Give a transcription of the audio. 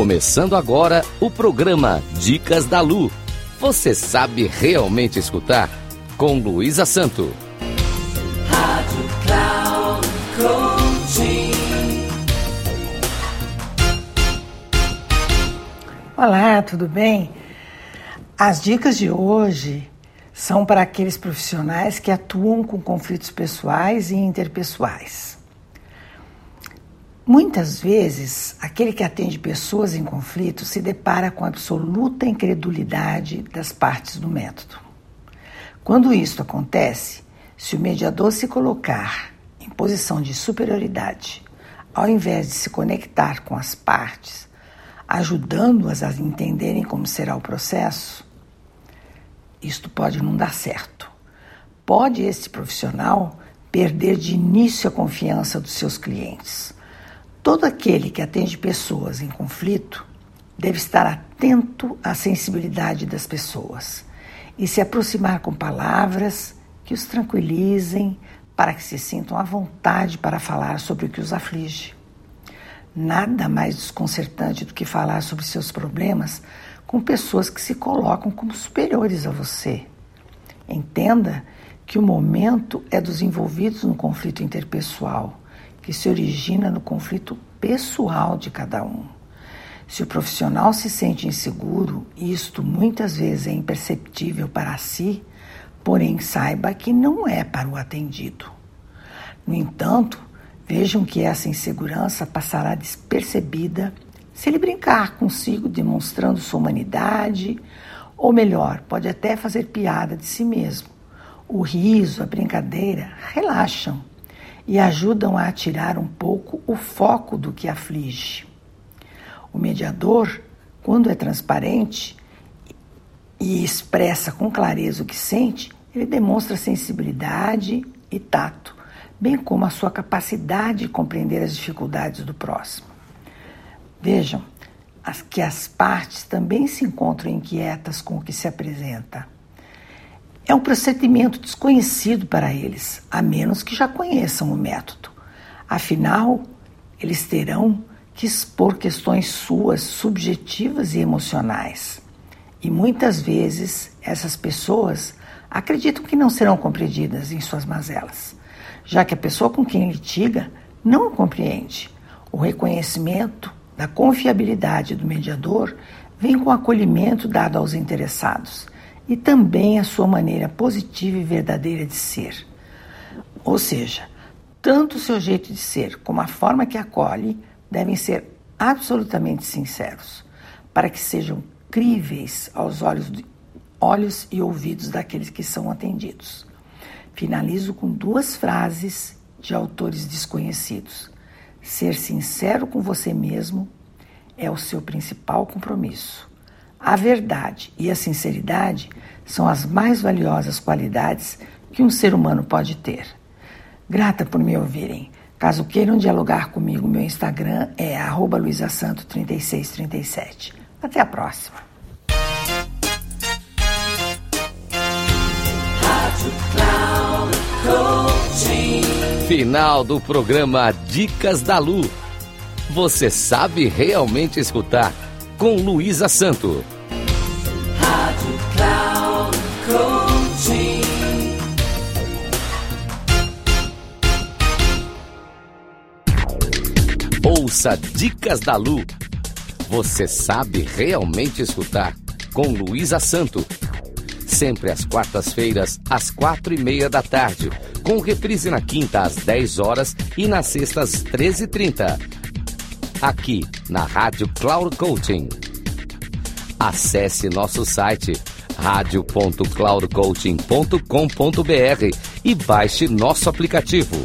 Começando agora o programa Dicas da Lu. Você sabe realmente escutar? Com Luísa Santo. Rádio Cloud Coaching. Olá, tudo bem? As dicas de hoje são para aqueles profissionais que atuam com conflitos pessoais e interpessoais. Muitas vezes, aquele que atende pessoas em conflito se depara com absoluta incredulidade das partes do método. Quando isso acontece, se o mediador se colocar em posição de superioridade, ao invés de se conectar com as partes, ajudando-as a entenderem como será o processo, isto pode não dar certo. Pode esse profissional perder de início a confiança dos seus clientes. Todo aquele que atende pessoas em conflito deve estar atento à sensibilidade das pessoas e se aproximar com palavras que os tranquilizem para que se sintam à vontade para falar sobre o que os aflige. Nada mais desconcertante do que falar sobre seus problemas com pessoas que se colocam como superiores a você. Entenda que o momento é dos envolvidos no conflito interpessoal, que se origina no conflito pessoal de cada um. Se o profissional se sente inseguro, isto muitas vezes é imperceptível para si, porém saiba que não é para o atendido. No entanto, vejam que essa insegurança passará despercebida se ele brincar consigo, demonstrando sua humanidade, ou melhor, pode até fazer piada de si mesmo. O riso, a brincadeira relaxam e ajudam a tirar um pouco o foco do que aflige. O mediador, quando é transparente e expressa com clareza o que sente, ele demonstra sensibilidade e tato, bem como a sua capacidade de compreender as dificuldades do próximo. Vejam as, que as partes também se encontram inquietas com o que se apresenta. É um procedimento desconhecido para eles, a menos que já conheçam o método. Afinal, eles terão que expor questões suas subjetivas e emocionais. E muitas vezes essas pessoas acreditam que não serão compreendidas em suas mazelas, já que a pessoa com quem litiga não o compreende. O reconhecimento da confiabilidade do mediador vem com o acolhimento dado aos interessados e também a sua maneira positiva e verdadeira de ser. Ou seja, tanto o seu jeito de ser como a forma que acolhe devem ser absolutamente sinceros, para que sejam críveis aos olhos, de, olhos e ouvidos daqueles que são atendidos. Finalizo com duas frases de autores desconhecidos. Ser sincero com você mesmo é o seu principal compromisso. A verdade e a sinceridade são as mais valiosas qualidades que um ser humano pode ter. Grata por me ouvirem. Caso queiram dialogar comigo, meu Instagram é luisasanto3637. Até a próxima. Final do programa Dicas da Lu. Você sabe realmente escutar com Luísa Santo. Rádio Cloud. Ouça Dicas da Lu. Você sabe realmente escutar com Luísa Santo sempre às quartas-feiras, às quatro e meia da tarde, com reprise na quinta às 10 horas e nas sextas às 13h30. Aqui na Rádio Cloud Coaching. Acesse nosso site radio.cloudcoaching.com.br e baixe nosso aplicativo.